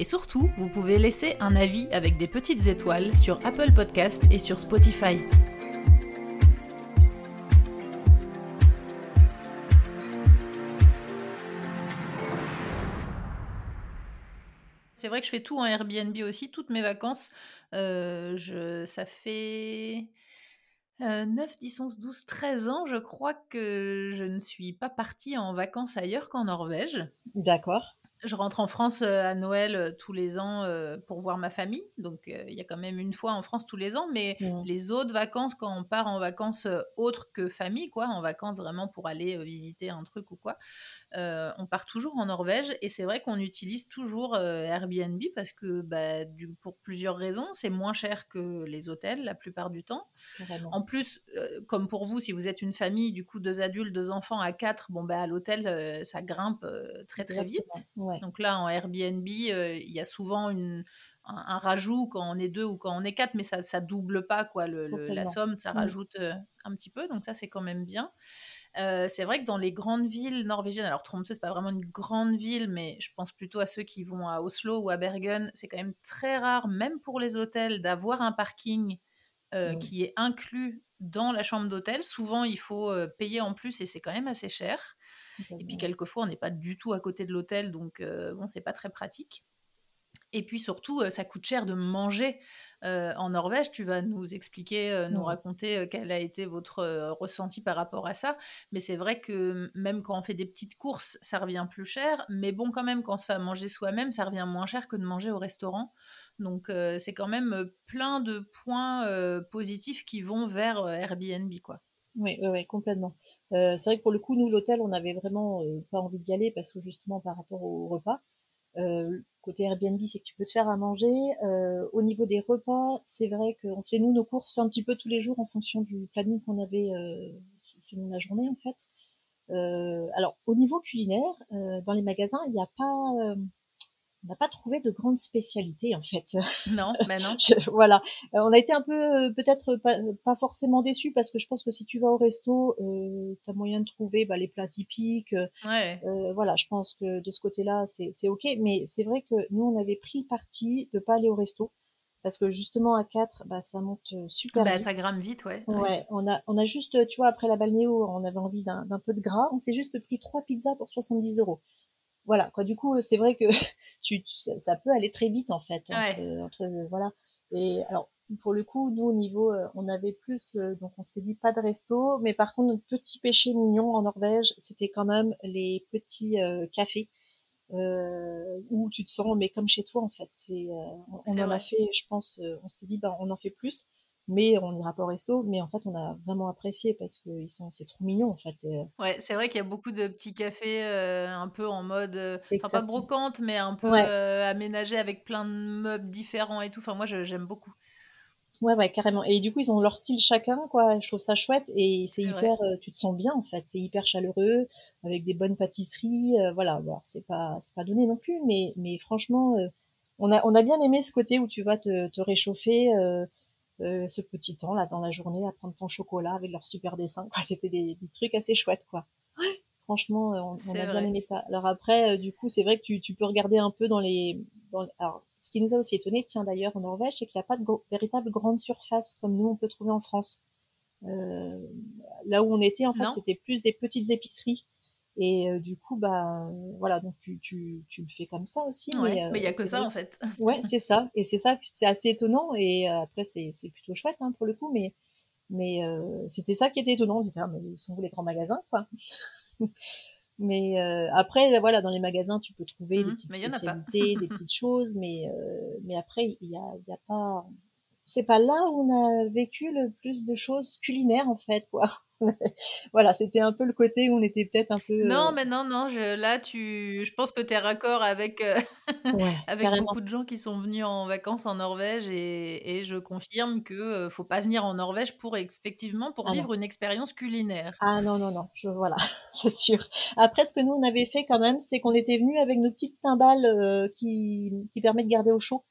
Et surtout, vous pouvez laisser un avis avec des petites étoiles sur Apple Podcast et sur Spotify. C'est vrai que je fais tout en Airbnb aussi, toutes mes vacances. Euh, ça fait 9, 10, 11, 12, 13 ans, je crois que je ne suis pas partie en vacances ailleurs qu'en Norvège. D'accord. Je rentre en France à Noël tous les ans pour voir ma famille. Donc, il y a quand même une fois en France tous les ans. Mais Mmh. les autres vacances, quand on part en vacances autres que famille, quoi, en vacances vraiment pour aller visiter un truc ou quoi, on part toujours en Norvège. Et c'est vrai qu'on utilise toujours Airbnb parce que, bah, du, pour plusieurs raisons, c'est moins cher que les hôtels la plupart du temps. En plus, euh, comme pour vous, si vous êtes une famille, du coup, deux adultes, deux enfants à quatre, bon, bah, à l'hôtel, euh, ça grimpe euh, très, très vite. Ouais. Donc là, en Airbnb, euh, il y a souvent une, un, un rajout quand on est deux ou quand on est quatre, mais ça ça double pas quoi, le, le- la somme, ça Mm. rajoute euh, un petit peu. Donc ça, c'est quand même bien. Euh, c'est vrai que dans les grandes villes norvégiennes, alors Tromsø, c'est pas vraiment une grande ville, mais je pense plutôt à ceux qui vont à Oslo ou à Bergen, c'est quand même très rare, même pour les hôtels, d'avoir un parking euh, Mm. qui est inclus dans la chambre d'hôtel. Souvent, il faut euh, payer en plus et c'est quand même assez cher. Et puis quelquefois, on n'est pas du tout à côté de l'hôtel, donc bon, c'est pas très pratique. Et puis surtout, ça coûte cher de manger euh, en Norvège. Tu vas nous expliquer, euh, nous raconter euh, quel a été votre ressenti par rapport à ça. Mais c'est vrai que même quand on fait des petites courses, ça revient plus cher. Mais bon, quand même, quand on se fait à manger soi-même, ça revient moins cher que de manger au restaurant. Donc euh, c'est quand même plein de points euh, positifs qui vont vers euh, Airbnb, quoi. Oui, ouais, ouais, complètement. C'est vrai que pour le coup, nous, l'hôtel, on n'avait vraiment pas envie d'y aller parce que justement, par rapport au repas, côté Airbnb, c'est que tu peux te faire à manger. Euh, au niveau des repas, c'est vrai qu'on faisait, nous, nos courses un petit peu tous les jours en fonction du planning qu'on avait euh, selon la journée, en fait. Euh, alors, au niveau culinaire, dans les magasins, il n'y a pas... on n'a pas trouvé de grande spécialité, en fait. Non, bah non. Je- voilà. Euh, on a été un peu euh, peut-être pas, pas forcément déçus parce que je pense que si tu vas au resto, euh, tu as moyen de trouver bah, les plats typiques. euh, Ouais. euh, voilà, je pense que de ce côté-là, c'est c'est ok. Mais c'est vrai que nous, on avait pris parti de pas aller au resto parce que justement à 4, bah, ça monte super Bah, vite. ça grimpe vite, ouais. Ouais, on a, on a juste, tu vois, après la balnéo, on avait envie d'un d'un peu de gras. On s'est juste pris trois pizzas pour 70 euros. Voilà, quoi. Du coup, c'est vrai que tu, tu- ça, ça peut aller très vite, en fait, entre, Ouais. entre, euh, voilà. Et alors, pour le coup, nous, au niveau, euh, on avait plus, euh, donc on s'était dit pas de resto, mais par contre, notre petit péché mignon en Norvège, c'était quand même les petits euh, cafés euh, où tu te sens, mais comme chez toi, en fait. C'est, euh, on, en a fait, je pense, euh, on s'était dit, bah, on en fait plus, mais on n'ira pas au resto. Mais en fait, on a vraiment apprécié parce que ils sont, c'est trop mignon, en fait. euh, Ouais, c'est vrai qu'il y a beaucoup de petits cafés euh, un peu en mode, euh, enfin pas brocante, mais un peu Ouais, euh, aménagé avec plein de meubles différents et tout. Enfin, moi, je- j'aime beaucoup. Ouais, ouais, carrément. Et du coup, ils ont leur style chacun, quoi. Je trouve ça chouette et c'est hyper, tu te sens bien en fait. C'est hyper chaleureux, avec des bonnes pâtisseries. voilà. C'est pas, c'est pas donné non plus, mais, mais franchement, on a, on a bien aimé ce côté où tu vas te, te réchauffer, euh, ce petit temps là dans la journée à prendre ton chocolat avec leur super dessin. Quoi. C'était des, des trucs assez chouettes, quoi. Franchement, euh, on, a bien aimé ça. Alors après, euh, du coup, c'est vrai que tu, tu peux regarder un peu dans les, dans, alors, ce qui nous a aussi étonné, tiens d'ailleurs en Norvège, c'est qu'il n'y a pas de véritable grande surface comme nous on peut trouver en France. Euh, là où on était, en fait, Non? c'était plus des petites épiceries. Et euh, du coup, bah voilà, donc tu, tu, tu le fais comme ça aussi, mais euh, il y a que ça vrai en fait. Ouais, c'est ça. Et c'est ça, c'est assez étonnant. Et euh, après, c'est plutôt chouette hein, pour le coup. Mais, mais c'était ça qui était étonnant. On était, ah, mais ils sont où les grands magasins, quoi. Mais après, voilà, dans les magasins, tu peux trouver des Mhm, petites spécialités, des petites choses. Mais, mais après, il y a, il y a pas. C'est pas là où on a vécu le plus de choses culinaires en fait, quoi. voilà, c'était un peu le côté où on était peut-être un peu. Non, euh, mais non, non, je, là, tu, je pense que tu es raccord avec, euh, avec beaucoup de gens qui sont venus en vacances en Norvège et, et je confirme que euh, faut pas venir en Norvège pour effectivement pour ah vivre une expérience culinaire. Ah non, non, non, je, voilà, c'est sûr. Après, ce que nous on avait fait quand même, c'est qu'on était venus avec nos petites timbales qui, qui permettent de garder au chaud.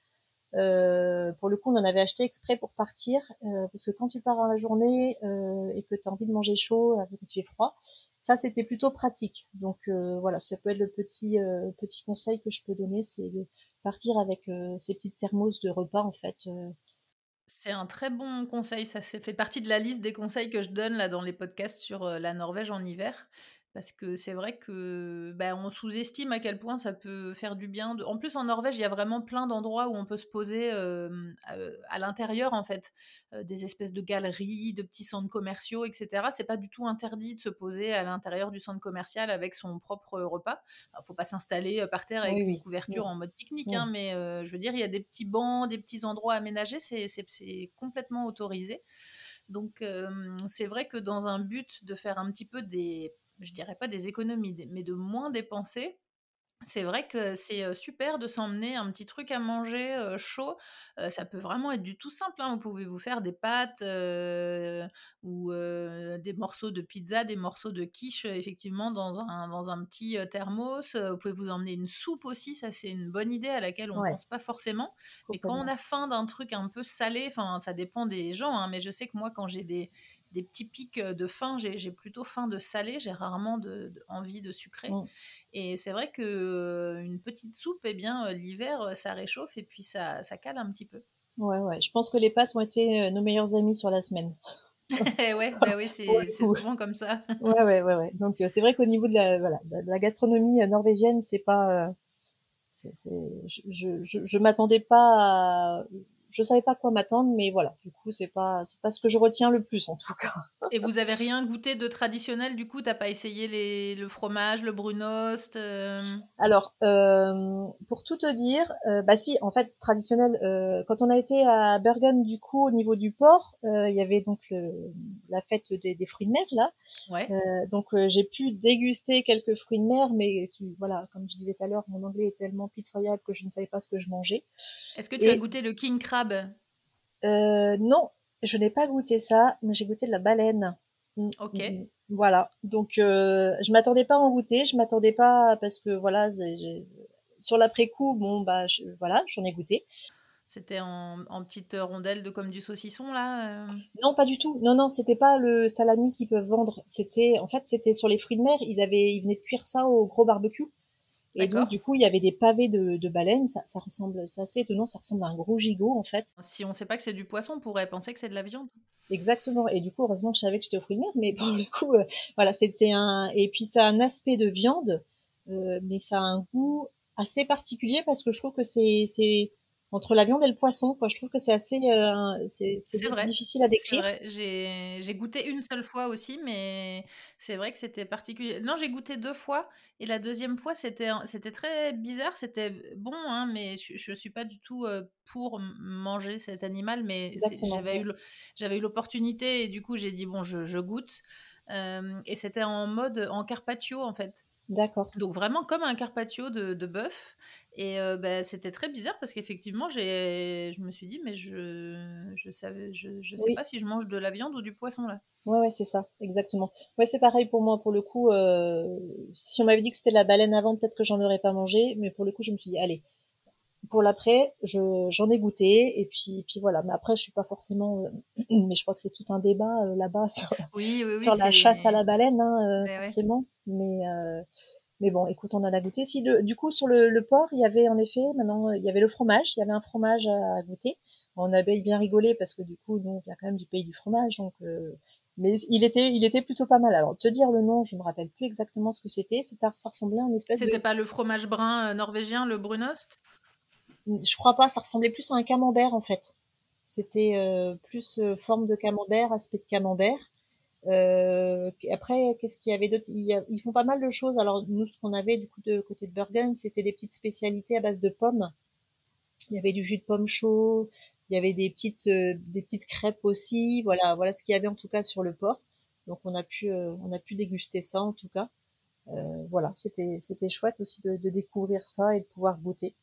Euh, pour le coup, on en avait acheté exprès pour partir, euh, parce que quand tu pars dans la journée euh, et que tu as envie de manger chaud, avec tu fait froid, ça c'était plutôt pratique. Donc voilà, ça peut être le petit petit conseil que je peux donner, c'est de partir avec ces petites thermos de repas en fait. C'est un très bon conseil, ça fait partie de la liste des conseils que je donne là dans les podcasts sur la Norvège en hiver. Parce que c'est vrai que bah, on sous-estime à quel point ça peut faire du bien. En plus, en Norvège, il y a vraiment plein d'endroits où on peut se poser à, l'intérieur, en fait. des espèces de galeries, de petits centres commerciaux, etc. C'est pas du tout interdit de se poser à l'intérieur du centre commercial avec son propre repas. Il faut pas s'installer par terre avec une couverture en mode pique-nique, hein, mais je veux dire, il y a des petits bancs, des petits endroits aménagés, c'est complètement autorisé. Donc, c'est vrai que dans un but de faire un petit peu des je dirais pas des économies, mais de moins dépenser, c'est vrai que c'est super de s'emmener un petit truc à manger chaud. ça peut vraiment être du tout simple. Hein. Vous pouvez vous faire des pâtes ou des morceaux de pizza, des morceaux de quiche, effectivement, dans un, dans un petit thermos. Vous pouvez vous emmener une soupe aussi. Ça, c'est une bonne idée à laquelle on ne pense pas forcément. Mais quand on a faim d'un truc un peu salé, enfin, ça dépend des gens, hein, mais je sais que moi, quand j'ai des, des petits pics de faim. J'ai plutôt faim de salé, j'ai rarement de, envie de sucré. Mmh. Et c'est vrai que une petite soupe, eh bien, l'hiver, ça réchauffe et puis ça, ça cale un petit peu. Ouais, ouais. Je pense que les pâtes ont été nos meilleurs amis sur la semaine. ouais, bah oui, c'est souvent comme ça. ouais, ouais, ouais, ouais. Donc c'est vrai qu'au niveau de la, voilà, de la gastronomie norvégienne, c'est pas, je, je, je, je m'attendais pas à je savais pas quoi m'attendre, mais voilà. Du coup, c'est pas c'est pas ce que je retiens le plus en tout cas. Et vous avez rien goûté de traditionnel du coup T'as pas essayé les, le fromage, le brunost euh? Alors, euh, pour tout te dire, euh, bah si, en fait, traditionnel. quand on a été à Bergen, du coup, au niveau du port, il y avait donc la fête des, fruits de mer là. Ouais. donc j'ai pu déguster quelques fruits de mer, mais voilà, comme je disais tout à l'heure, mon anglais est tellement pitoyable que je ne savais pas ce que je mangeais. Est-ce que tu as goûté le king crab? Euh, non, je n'ai pas goûté ça, mais j'ai goûté de la baleine. Mm, ok. Mm, voilà. Donc, euh, je m'attendais pas à en goûter. Je m'attendais pas parce que voilà, sur l'après-coup, bon bah voilà, j'en ai goûté. C'était en, en petite rondelle de comme du saucisson là. Euh? Non, pas du tout. Non, non, c'était pas le salami qu'ils peuvent vendre. C'était, en fait, c'était sur les fruits de mer. Ils avaient, ils venaient de cuire ça au gros barbecue. Et donc, du coup, il y avait des pavés de, de baleines. Ça, ça ressemble, c'est assez étonnant. Ça ressemble à un gros gigot, en fait. Si on ne sait pas que c'est du poisson, on pourrait penser que c'est de la viande. Exactement. Et du coup, heureusement que je savais que j'étais au fruit de mer. Mais pour le coup, euh, voilà, c'est un. Et puis, ça a un aspect de viande, euh, mais ça a un goût assez particulier parce que je trouve que c'est entre la viande et le poisson. Quoi. Je trouve que c'est assez euh, c'est difficile à décrire. J'ai goûté une seule fois aussi, mais c'est vrai que c'était particulier. Non, j'ai goûté deux fois, et la deuxième fois, c'était très bizarre. C'était bon, hein, mais je ne suis pas du tout euh, pour manger cet animal, mais j'avais eu l'opportunité, et du coup, j'ai dit, bon, je, je goûte. Euh, et c'était en mode en carpaccio, en fait. D'accord. Donc vraiment comme un carpaccio de, de bœuf. Et bah, c'était très bizarre parce qu'effectivement, je me suis dit, mais je je savais, je, je sais pas si je mange de la viande ou du poisson là. Ouais, ouais, c'est ça, exactement. Ouais, c'est pareil pour moi. Pour le coup, si on m'avait dit que c'était la baleine avant, peut-être que j'en aurais pas mangé. Mais pour le coup, je me suis dit, allez, pour l'après, j'en ai goûté. Et puis, puis voilà. Mais après, je suis pas forcément. mais je crois que c'est tout un débat là-bas sur, sur la chasse à la baleine, hein, forcément. Mais mais bon, écoute, on en a goûté. Si du coup sur le, le, port, il y avait en effet maintenant il y avait le fromage, il y avait un fromage à, goûter. On avait bien rigolé parce que du coup donc il y a quand même du pays du fromage, donc euh, mais il était il était plutôt pas mal. Alors te dire le nom, je me rappelle plus exactement ce que c'était. C'était ça ressemblait à une espèce. C'était pas le fromage brun euh, norvégien, le brunost? Je crois pas. Ça ressemblait plus à un camembert en fait. C'était euh, plus forme de camembert, aspect de camembert. Euh, après, qu'est-ce qu'il y avait d'autre? Ils, font pas mal de choses. Alors nous, ce qu'on avait du coup de côté de Bergen, c'était des petites spécialités à base de pommes. Il y avait du jus de pomme chaud, Il y avait des petites, des petites crêpes aussi. Voilà, voilà ce qu'il y avait en tout cas sur le port. Donc on a pu, on a pu déguster ça en tout cas. voilà, c'était, c'était chouette aussi de, de, découvrir ça et de pouvoir goûter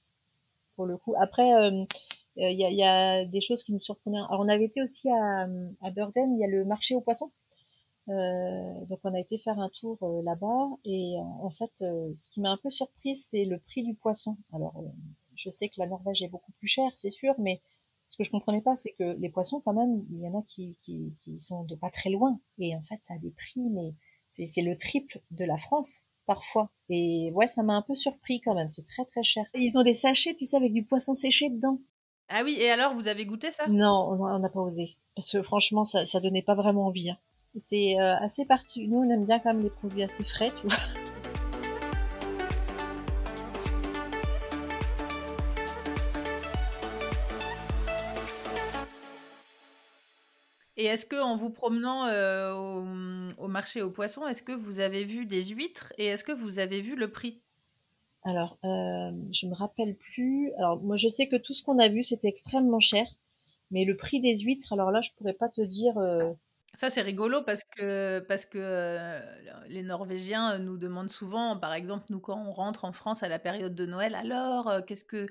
pour le coup. Après, il y a, y, a, des choses qui nous surprenaient. Alors on avait été aussi à, à Burden, il y a le marché aux poissons. Euh, donc on a été faire un tour euh, là-bas et euh, en fait, ce qui m'a un peu surprise, c'est le prix du poisson. Alors, je sais que la Norvège est beaucoup plus chère, c'est sûr, mais ce que je comprenais pas, c'est que les poissons, quand même, il y en a qui, qui, qui sont de pas très loin et en fait, ça a des prix, mais c'est le triple de la France parfois. Et ouais, ça m'a un peu surpris quand même. C'est très très cher. Ils ont des sachets, tu sais, avec du poisson séché dedans. Ah oui, et alors, vous avez goûté ça? Non, on n'a pas osé. Parce que franchement, ça, ça donnait pas vraiment envie. Hein. C'est euh, assez particulier. Nous, on aime bien quand même les produits assez frais, tu vois. Et est-ce que en vous promenant euh, au, marché aux poissons, est-ce que vous avez vu des huîtres et est-ce que vous avez vu le prix? Alors, euh, je me rappelle plus. Alors, moi, je sais que tout ce qu'on a vu, c'était extrêmement cher, mais le prix des huîtres, alors là, je pourrais pas te dire. Euh, ça, c'est rigolo parce que, parce que euh, les Norvégiens nous demandent souvent, par exemple, nous, quand on rentre en France à la période de Noël, alors, euh, qu'est-ce que,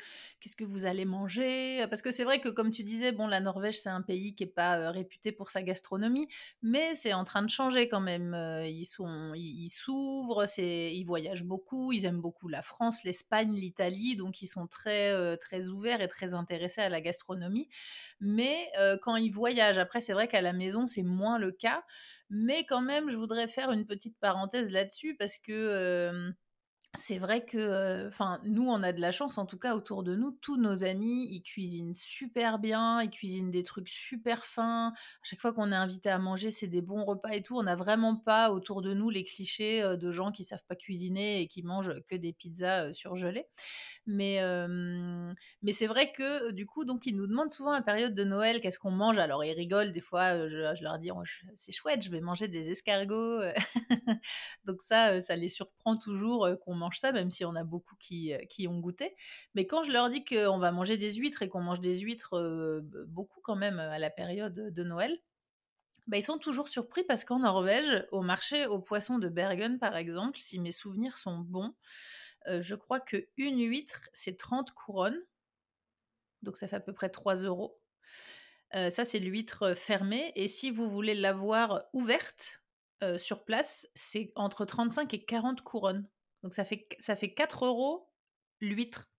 que vous allez manger? Parce que c'est vrai que, comme tu disais, bon, la Norvège, c'est un pays qui n'est pas euh, réputé pour sa gastronomie, mais c'est en train de changer quand même. ils sont, ils, s'ouvrent, ils voyagent beaucoup, ils aiment beaucoup la France, l'Espagne, l'Italie, donc ils sont très, très ouverts et très intéressés à la gastronomie. Mais quand ils voyagent, après, c'est vrai qu'à la maison, c'est moins le cas. Mais quand même, je voudrais faire une petite parenthèse là-dessus parce que c'est vrai que, enfin, nous, on a de la chance, en tout cas autour de nous, tous nos amis, ils cuisinent super bien, ils cuisinent des trucs super fins. À chaque fois qu'on est invité à manger, c'est des bons repas et tout. On n'a vraiment pas autour de nous les clichés de gens qui savent pas cuisiner et qui mangent que des pizzas surgelées. Mais, mais c'est vrai que du coup, donc ils nous demandent souvent à période de Noël qu'est-ce qu'on mange? Alors ils rigolent des fois. Je, leur dis oh, c'est chouette, je vais manger des escargots. donc ça, ça les surprend toujours qu'on mange ça, même si on a beaucoup qui, qui ont goûté. Mais quand je leur dis qu'on va manger des huîtres et qu'on mange des huîtres beaucoup quand même à la période de Noël, bah, ils sont toujours surpris parce qu'en Norvège, au marché aux poissons de Bergen, par exemple, si mes souvenirs sont bons, je crois que une huître, c'est 30 couronnes. Donc ça fait à peu près 3 euros. ça, c'est l'huître fermée. Et si vous voulez l'avoir ouverte sur place, c'est entre 35 et 40 couronnes. Donc ça fait, ça fait 4 euros l'huître.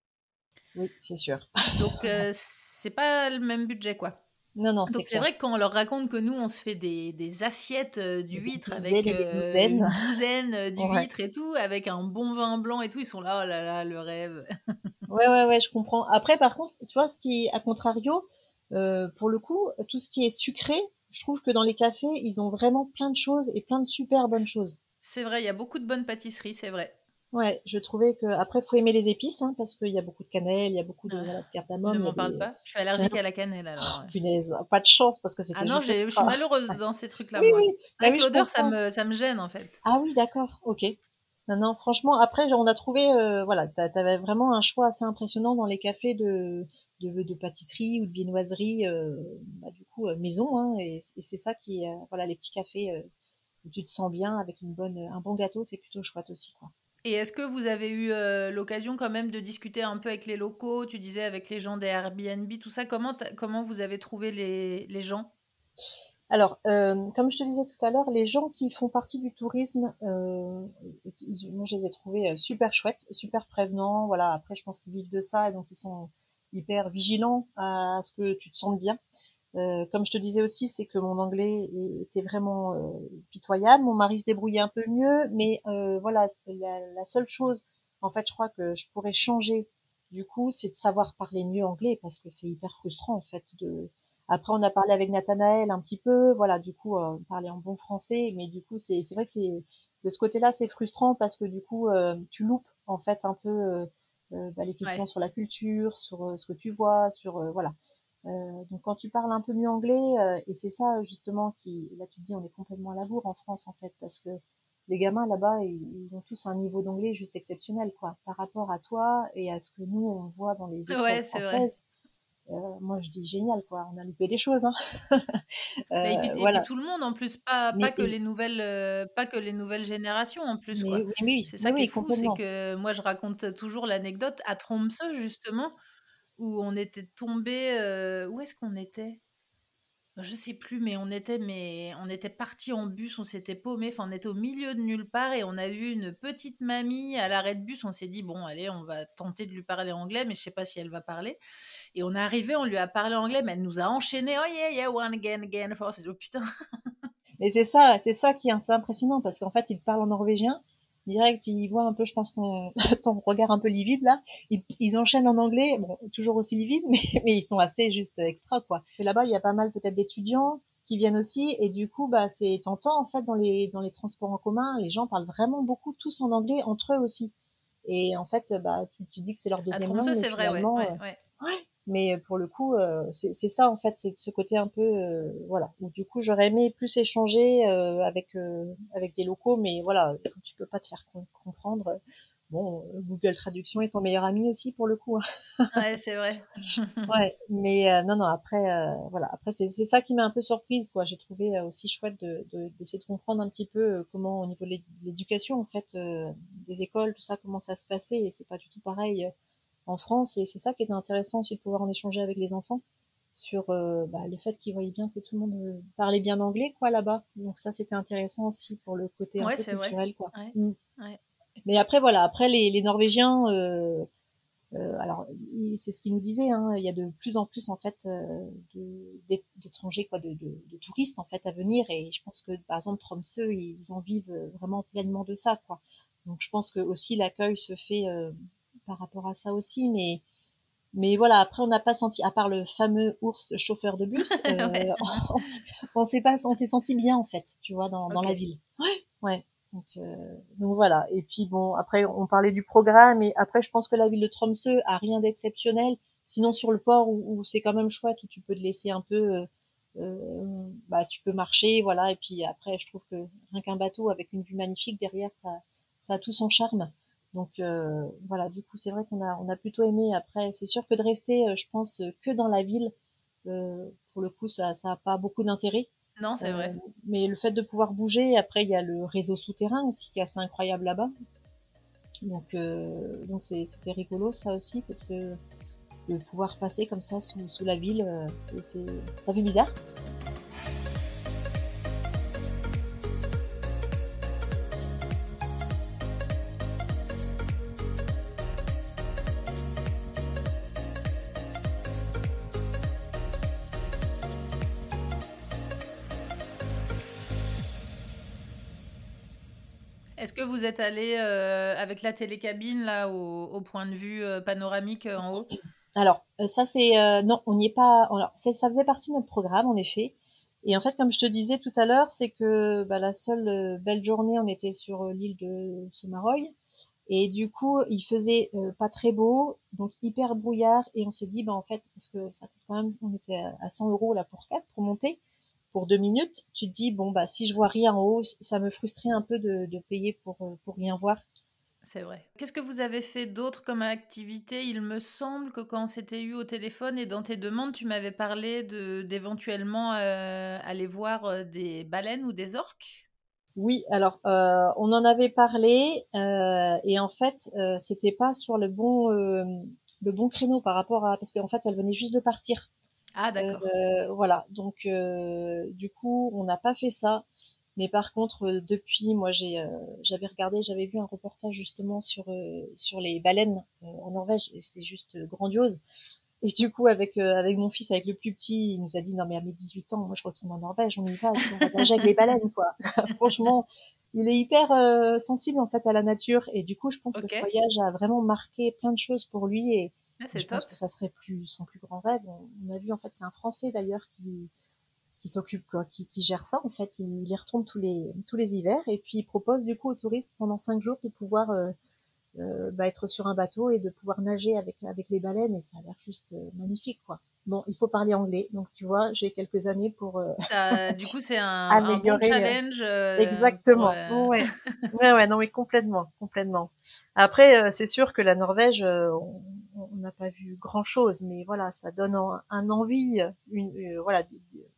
Oui, c'est sûr. Donc c'est pas le même budget, quoi. Non, non, c'est C'est vrai que quand on leur raconte que nous, on se fait des, des assiettes d'huîtres avec des douzaines. une douzaine d'huîtres et tout, avec un bon vin blanc et tout, ils sont là, oh là là, le rêve. ouais, ouais, ouais, je comprends. Après, par contre, tu vois, ce qui, à contrario, euh, pour le coup, tout ce qui est sucré, je trouve que dans les cafés, ils ont vraiment plein de choses et plein de super bonnes choses. C'est vrai, il y a beaucoup de bonnes pâtisseries, c'est vrai. Ouais, je trouvais que après faut aimer les épices hein, parce qu'il y a beaucoup de cannelle, il y a beaucoup de, ah, cardamome. Ne m'en parle pas. Je suis allergique à la cannelle alors. Oh, punaise, pas de chance parce que c'était. Ah non, je suis malheureuse dans ces trucs-là. Oui, oui. Avec bah l'odeur, ça me, ça me gêne en fait. Ah oui, d'accord, ok. Non, non, franchement, après on a trouvé, euh, voilà, t'avais vraiment un choix assez impressionnant dans les cafés de de, de pâtisserie ou de viennoiserie, euh, bah, du coup euh, maison, hein, et, c'est ça qui, voilà, les petits cafés où tu te sens bien avec une bonne, un bon gâteau, c'est plutôt chouette aussi, quoi. Et est-ce que vous avez eu l'occasion quand même de discuter un peu avec les locaux Tu disais avec les gens des Airbnb, tout ça? Comment, comment vous avez trouvé les, les gens? Alors, comme je te disais tout à l'heure, les gens qui font partie du tourisme, euh, moi je les ai trouvés super chouettes, super prévenants. Voilà, après je pense qu'ils vivent de ça et donc ils sont hyper vigilants à ce que tu te sentes bien. Euh, comme je te disais aussi, c'est que mon anglais était vraiment euh, pitoyable. Mon mari se débrouillait un peu mieux, mais euh, voilà, la, la, seule chose, en fait, je crois que je pourrais changer. Du coup, c'est de savoir parler mieux anglais parce que c'est hyper frustrant en fait. De... Après, on a parlé avec Nathanaël un petit peu, voilà, du coup, on parlait en bon français, mais du coup, c'est vrai que c'est de ce côté-là, c'est frustrant parce que du coup, tu loupes en fait un peu bah, les questions sur la culture, sur ce que tu vois, sur voilà. Euh, donc quand tu parles un peu mieux anglais, euh, et c'est ça justement qui, là tu te dis on est complètement à la bourre en France en fait, parce que les gamins là-bas, ils, ont tous un niveau d'anglais juste exceptionnel quoi, par rapport à toi et à ce que nous on voit dans les écoles françaises. moi, je dis génial, quoi. On a loupé des choses. Hein. Bah, et, puis, voilà. tout le monde, en plus, pas, pas que les nouvelles, pas que les nouvelles générations, en plus. quoi. Oui, c'est ça qui est fou, c'est que moi, je raconte toujours l'anecdote à Tromsø, justement, où on était tombé. où est-ce qu'on était? Je sais plus, mais on était, mais on était parti en bus, on s'était paumé, enfin on était au milieu de nulle part et on a vu une petite mamie à l'arrêt de bus. On s'est dit bon, allez, on va tenter de lui parler anglais, mais je sais pas si elle va parler. Et on est arrivé, on lui a parlé anglais, mais elle nous a enchaîné. Oh yeah, yeah, one again, again, for. Oh putain. Mais c'est ça, c'est ça qui est assez impressionnant parce qu'en fait, il parle en norvégien direct, ils voient un peu, je pense qu'on ton regard un peu livide là, ils, enchaînent en anglais, bon, toujours aussi livide, mais, mais ils sont assez juste extra quoi. Et là-bas, il y a pas mal peut-être d'étudiants qui viennent aussi, et du coup, bah, c'est tentant en fait dans les dans les transports en commun, les gens parlent vraiment beaucoup tous en anglais entre eux aussi. Et en fait, bah, tu, tu dis que c'est leur deuxième langue. c'est vrai, ouais, ouais, ouais. ouais mais pour le coup, euh, c'est ça en fait, c'est de ce côté un peu, euh, voilà. Du coup, j'aurais aimé plus échanger euh, avec avec des locaux, mais voilà, tu peux pas te faire comprendre. Bon, Google Traduction est ton meilleur ami aussi pour le coup. Hein. ouais, c'est vrai. ouais, mais non, non. Après, voilà. Après, c'est ça qui m'a un peu surprise, quoi. J'ai trouvé aussi chouette de d'essayer de, de, comprendre un petit peu comment au niveau de l'éducation, en fait, des écoles, tout ça, comment ça se passait. Et c'est pas du tout pareil en France. Et c'est ça qui est intéressant aussi de pouvoir en échanger avec les enfants sur euh, bah, le fait qu'ils voyaient bien que tout le monde euh, parlait bien anglais quoi là-bas. Donc ça c'était intéressant aussi pour le côté un peu culturel quoi. Mm. Mais après voilà, après les, les Norvégiens, euh, euh alors c'est ce qu'ils nous disaient, hein, il y a de plus en plus en fait d'étrangers quoi, de, de, de, touristes en fait à venir et je pense que par exemple Tromsø ils en vivent vraiment pleinement de ça quoi. Donc je pense que aussi l'accueil se fait par rapport à ça aussi, mais mais voilà, après on n'a pas senti, à part le fameux ours chauffeur de bus, euh, on, s'est pas, on s'est senti bien en fait, tu vois, dans, dans la ville. Ouais, ouais. Donc, euh, donc voilà. Et puis bon, après on parlait du programme, et après je pense que la ville de Tromsø a rien d'exceptionnel. Sinon sur le port où, c'est quand même chouette, où tu peux te laisser un peu, euh, euh, bah tu peux marcher, voilà. Et puis après je trouve que rien qu'un bateau avec une vue magnifique derrière, ça, ça a tout son charme. Donc euh, voilà, du coup, c'est vrai qu'on a, on a plutôt aimé. Après, c'est sûr que de rester, euh, je pense, que dans la ville, euh, pour le coup, ça n'a pas beaucoup d'intérêt. Non, c'est vrai. Mais le fait de pouvoir bouger, après, il y a le réseau souterrain aussi qui est assez incroyable là-bas. Donc, donc c'était rigolo ça aussi parce que de pouvoir passer comme ça sous, sous la ville, c'est, ça fait bizarre. Êtes allé euh, avec la télécabine là au, point de vue euh, panoramique euh, en haut? Alors ça c'est non, on n'y est pas. Alors, ça faisait partie de notre programme en effet. Et en fait, comme je te disais tout à l'heure, c'est que bah, la seule belle journée, on était sur l'île de Somaroy. Et du coup, il faisait pas très beau, donc hyper brouillard. Et on s'est dit, bah en fait, parce que ça coûte quand même, on était à 100 euros là pour quatre pour monter pour deux minutes, tu te dis bon bah si je vois rien en haut, ça me frustrait un peu de, payer pour euh, pour rien voir. C'est vrai. Qu'est-ce que vous avez fait d'autre comme activité? Il me semble que quand on s'était eu au téléphone et dans tes demandes, tu m'avais parlé de d'éventuellement euh, aller voir euh, des baleines ou des orques? Oui, alors on en avait parlé et en fait c'était pas sur le bon le bon créneau par rapport à parce qu'en fait elle venait juste de partir. Ah d'accord. Euh, voilà, donc euh, du coup, on n'a pas fait ça. Mais par contre, euh, depuis, moi, j'ai, j'avais regardé, j'avais vu un reportage justement sur sur les baleines en Norvège, et c'est juste grandiose. Et du coup, avec avec mon fils, avec le plus petit, il nous a dit non mais à mes 18 ans, moi je retourne en Norvège, on y va, on va nager avec les baleines quoi. Franchement, il est hyper sensible en fait à la nature, et du coup, je pense que ce voyage a vraiment marqué plein de choses pour lui et ah, je pense que ça serait plus son plus grand rêve. On, a vu en fait, c'est un Français d'ailleurs qui qui s'occupe quoi, qui, qui, gère ça en fait. Il, il, y retourne tous les tous les hivers et puis il propose du coup aux touristes pendant cinq jours de pouvoir euh, euh, bah, être sur un bateau et de pouvoir nager avec avec les baleines et ça a l'air juste euh, magnifique quoi. Bon, il faut parler anglais, donc tu vois, j'ai quelques années pour. Euh, du coup, c'est un, un bon challenge. Exactement. Ouais. ouais, ouais, non, mais complètement, complètement. Après, c'est sûr que la Norvège, on, on n'a pas vu grand chose, mais voilà, ça donne un, envie, une, euh, voilà,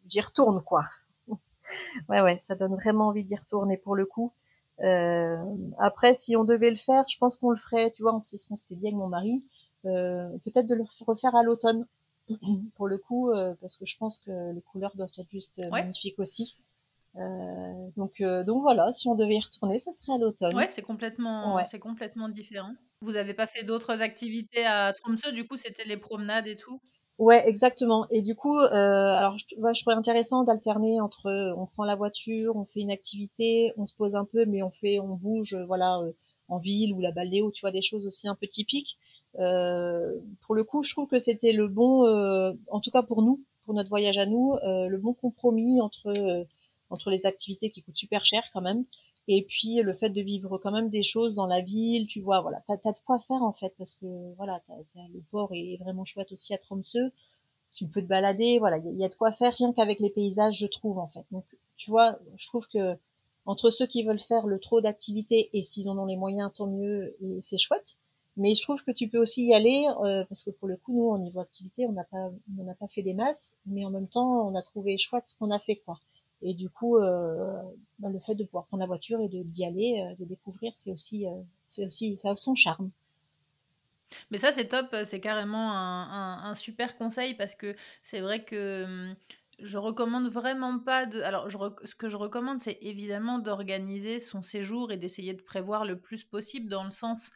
j'y retourne quoi. ouais, ouais, ça donne vraiment envie d'y retourner pour le coup. Euh, après, si on devait le faire, je pense qu'on le ferait. Tu vois, on s'était dit avec mon mari, euh, peut-être de le refaire à l'automne pour le coup, euh, parce que je pense que les couleurs doivent être juste magnifiques aussi. Euh, donc, euh, donc voilà, si on devait y retourner, ça serait à l'automne. Ouais, c'est complètement, c'est complètement différent. Vous avez pas fait d'autres activités à Tromsø, du coup, c'était les promenades et tout? Ouais, exactement. Et du coup, euh, alors je, je trouvais intéressant d'alterner entre on prend la voiture, on fait une activité, on se pose un peu, mais on fait, on bouge, voilà, en ville ou la balnéo, tu vois, des choses aussi un peu typiques. pour le coup, je trouve que c'était le bon, en tout cas pour nous, pour notre voyage à nous, le bon compromis entre entre les activités qui coûtent super cher quand même, et puis le fait de vivre quand même des choses dans la ville, tu vois, voilà, t'as as de quoi faire en fait, parce que voilà, le port est vraiment chouette aussi à Tromsø, tu peux te balader, voilà, il y, a de quoi faire rien qu'avec les paysages, je trouve en fait. Donc, tu vois, je trouve que entre ceux qui veulent faire le trop d'activités et s'ils en ont les moyens, tant mieux, et c'est chouette. Mais je trouve que tu peux aussi y aller euh, parce que pour le coup, nous, au niveau activité, on n'a pas, on n'a pas fait des masses, mais en même temps, on a trouvé chouette ce qu'on a fait, quoi. Et du coup, euh, bah, le fait de pouvoir prendre la voiture et d'y aller, euh, de découvrir, c'est aussi, euh, c'est aussi, ça a son charme. Mais ça, c'est top, c'est carrément un, un, super conseil parce que c'est vrai que hum, je recommande vraiment pas de. Alors, je ce que je recommande, c'est évidemment d'organiser son séjour et d'essayer de prévoir le plus possible dans le sens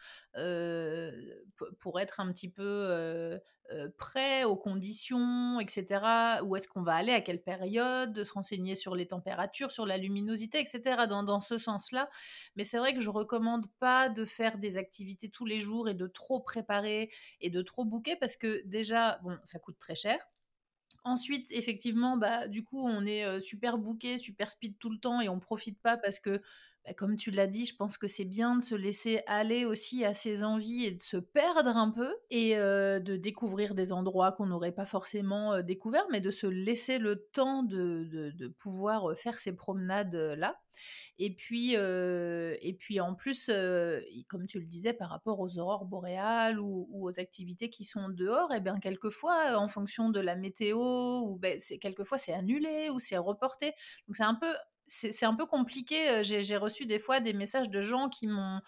pour être un petit peu prêt aux conditions, etc. Où est-ce qu'on va aller, à quelle période, de se renseigner sur les températures, sur la luminosité, etc. Dans, dans ce sens-là. Mais c'est vrai que je recommande pas de faire des activités tous les jours et de trop préparer et de trop bouquer parce que déjà, bon, ça coûte très cher. Ensuite, effectivement, bah, du coup, on est super booké, super speed tout le temps et on profite pas parce que, bah, comme tu l'as dit, je pense que c'est bien de se laisser aller aussi à ses envies et de se perdre un peu et de découvrir des endroits qu'on n'aurait pas forcément découverts, mais de se laisser le temps de, pouvoir faire ces promenades là. Et puis, euh, et puis en plus, euh, comme tu le disais, par rapport aux aurores boréales ou, aux activités qui sont dehors, et eh bien quelquefois, en fonction de la météo, ou ben, quelquefois c'est annulé ou c'est reporté. Donc c'est un peu c'est un peu compliqué. J'ai reçu des fois des messages de gens qui m'ont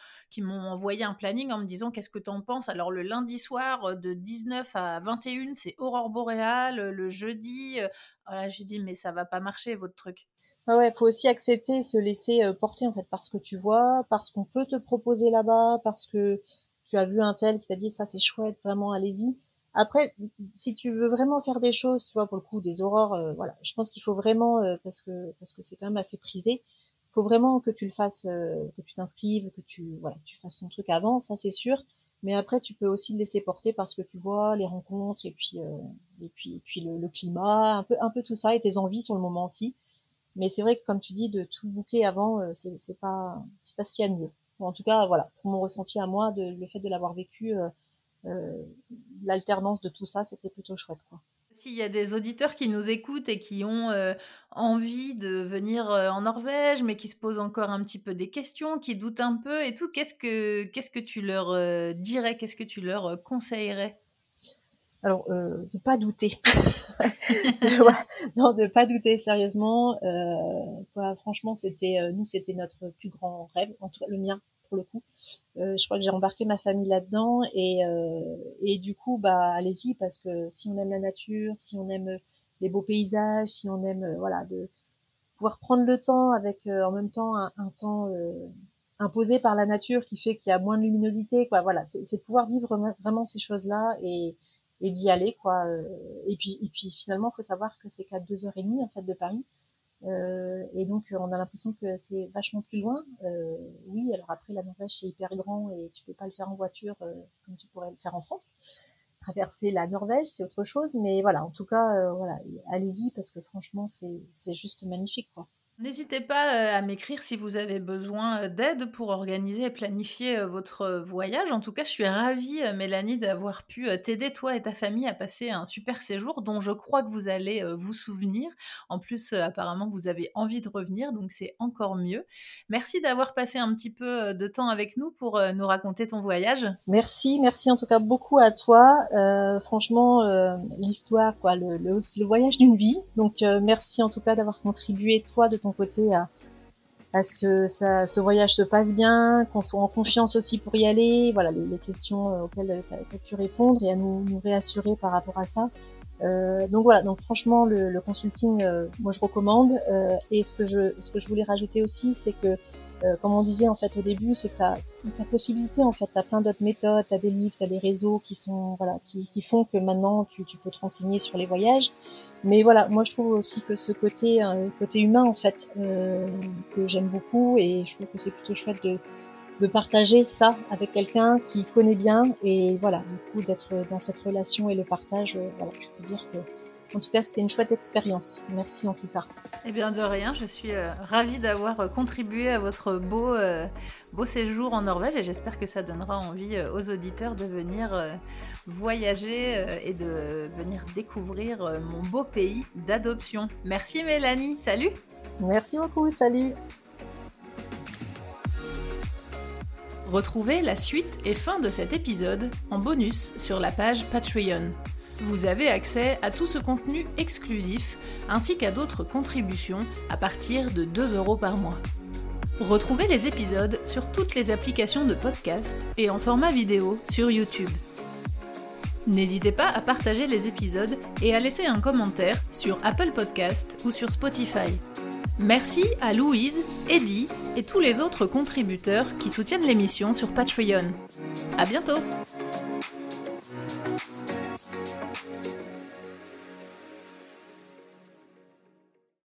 envoyé un planning en me disant qu'est-ce que tu en penses? Alors le lundi soir de 19 à 21, c'est aurore boréale. Le jeudi, voilà, j'ai dit mais ça va pas marcher votre truc. Ah ouais, faut aussi accepter, se laisser porter en fait par ce que tu vois, parce qu'on peut te proposer là-bas, parce que tu as vu un tel qui t'a dit ça c'est chouette, vraiment allez-y. Après, si tu veux vraiment faire des choses, tu vois pour le coup des aurores, euh, voilà, je pense qu'il faut vraiment euh, parce que parce que c'est quand même assez prisé, faut vraiment que tu le fasses, que tu t'inscrives, que tu voilà, tu fasses ton truc avant, ça c'est sûr. Mais après, tu peux aussi te laisser porter parce que tu vois les rencontres et puis et puis et puis le, le, climat, un peu un peu tout ça et tes envies sur le moment aussi. Mais c'est vrai que comme tu dis, de tout bouquer avant, euh, c'est, c'est pas, c'est pas ce qu'il y a de mieux. en tout cas, voilà, pour mon ressenti à moi, de, le fait de l'avoir vécu, euh, euh, l'alternance de tout ça, c'était plutôt chouette, quoi. S'il y a des auditeurs qui nous écoutent et qui ont envie de venir en Norvège, mais qui se posent encore un petit peu des questions, qui doutent un peu et tout, qu'est-ce que, qu'est-ce que tu leur dirais, qu'est-ce que tu leur conseillerais? Alors, euh, de pas douter. non, de pas douter sérieusement. Euh, franchement, c'était euh, nous, c'était notre plus grand rêve, en tout cas le mien le coup. Euh, je crois que j'ai embarqué ma famille là-dedans et euh, et du coup, bah allez-y parce que si on aime la nature, si on aime les beaux paysages, si on aime voilà de pouvoir prendre le temps avec en même temps un, temps imposé par la nature qui fait qu'il y a moins de luminosité quoi voilà c'est pouvoir vivre vraiment ces choses là et d'y aller quoi. Euh, et puis et puis finalement, faut savoir que c'est qu'à deux heures et demie en fait de Paris. Euh, et donc on a l'impression que c'est vachement plus loin. Euh, oui, alors après la Norvège c'est hyper grand et tu peux pas le faire en voiture euh, comme tu pourrais le faire en France. Traverser la Norvège c'est autre chose, mais voilà, en tout cas voilà, allez-y parce que franchement c'est c'est juste magnifique quoi. N'hésitez pas euh, à m'écrire si vous avez besoin euh, d'aide pour organiser et planifier euh, votre voyage. En tout cas, je suis ravie, Mélanie, d'avoir pu t'aider, toi et ta famille, à passer un super séjour dont je crois que vous allez vous souvenir. En plus, apparemment, vous avez envie de revenir, donc c'est encore mieux. Merci d'avoir passé un petit peu de temps avec nous pour nous raconter ton voyage. Merci, merci en tout cas beaucoup à toi. franchement, l'histoire, quoi, le, voyage d'une vie. Donc, merci en tout cas d'avoir contribué, toi, de côté à, ce que ça, ce voyage se passe bien, qu'on soit en confiance aussi pour y aller, voilà les, questions euh, auxquelles tu as, pu répondre et à nous, réassurer par rapport à ça. Euh, donc voilà, donc franchement le, consulting, euh, moi je recommande. Euh, et ce que je ce que je voulais rajouter aussi, c'est que euh, comme on disait en fait au début, c'est que possibilité en fait, t'as plein d'autres méthodes, t'as des livres, t'as des réseaux qui sont voilà qui, qui font que maintenant tu, tu peux te renseigner sur les voyages. Mais voilà, moi je trouve aussi que ce côté euh, côté humain en fait euh, que j'aime beaucoup et je trouve que c'est plutôt chouette de de partager ça avec quelqu'un qui connaît bien et voilà du coup d'être dans cette relation et le partage. Voilà, je peux dire que en tout cas, c'était une chouette expérience. Merci en tout cas. Eh bien, de rien. Je suis euh, ravie d'avoir euh, contribué à votre beau, euh, beau séjour en Norvège et j'espère que ça donnera envie aux auditeurs de venir voyager et de venir découvrir mon beau pays d'adoption. Merci Mélanie. Salut. Merci beaucoup. Salut. Retrouvez la suite et fin de cet épisode en bonus sur la page Patreon. Vous avez accès à tout ce contenu exclusif ainsi qu'à d'autres contributions à partir de 2 euros par mois. Retrouvez les épisodes sur toutes les applications de podcast et en format vidéo sur YouTube. N'hésitez pas à partager les épisodes et à laisser un commentaire sur Apple Podcast ou sur Spotify. Merci à Louise, Eddie et tous les autres contributeurs qui soutiennent l'émission sur Patreon. À bientôt!